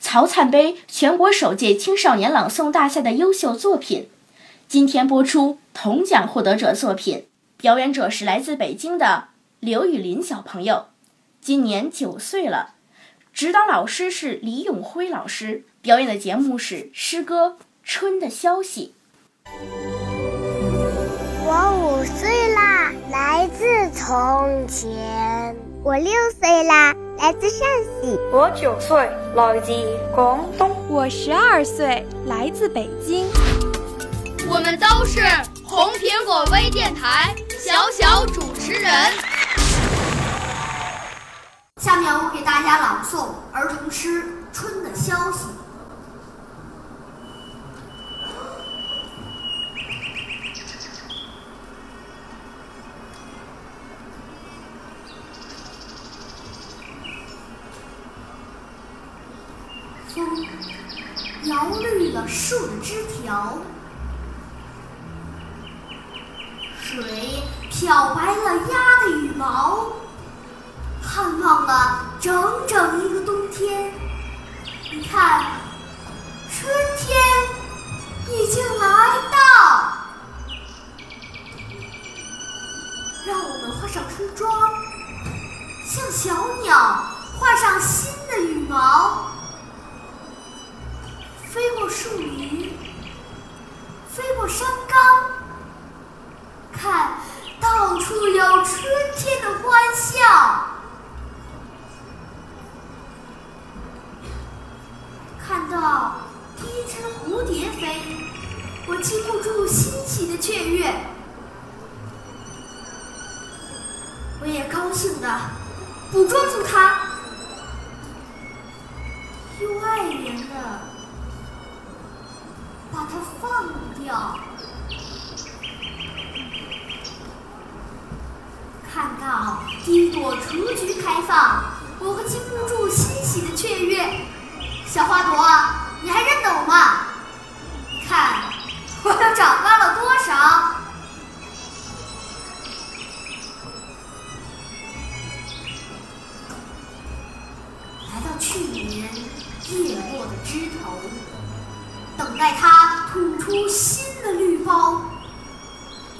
曹灿杯全国首届青少年朗诵大赛的优秀作品。今天播出铜奖获得者作品，表演者是来自北京的刘雨林小朋友，今年九岁了。指导老师是李永辉老师，表演的节目是诗歌《春的消息》。我五岁啦，来自从前。我六岁啦，来自陕西。我九岁，来自广东。我十二岁，来自北京。我们都是红苹果微电台小小主持人。下面我给大家朗诵儿童诗《春的消息》。风摇绿了树的枝条，水漂白了鸭的羽毛，盼望了整整一个冬天。你看，春天已经来到，让我们换上春装，像小鸟画上新的羽毛。树林，飞过山岗，看到处有春天的欢笑。看到第一只蝴蝶飞，我禁不住欣喜的雀跃。我也高兴的捕捉住它，又爱怜的。把它放掉。看到第一朵雏菊开放，我会禁不住欣喜的雀跃。小花朵，你还认得我吗？看，我又长高了多少？来到去年叶落的枝头。等待它出新的绿包，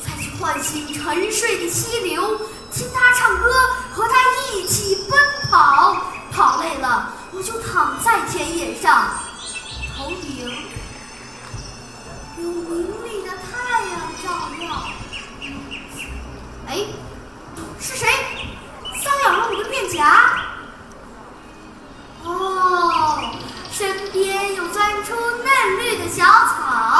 再去唤醒沉睡的溪流，听它唱歌，和它一起奔跑。跑累了，我就躺在田野上，头顶有明丽的太阳照耀。哎，是谁搔痒了我的面颊？哦。身边又钻出嫩绿的小草。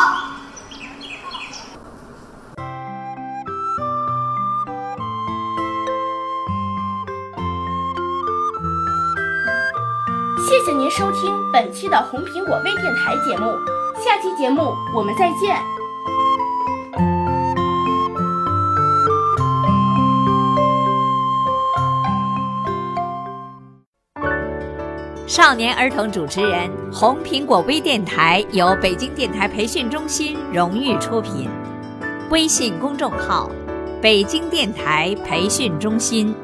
谢谢您收听本期的红苹果微电台节目，下期节目我们再见。少年儿童主持人，红苹果微电台由北京电台培训中心荣誉出品，微信公众号：北京电台培训中心。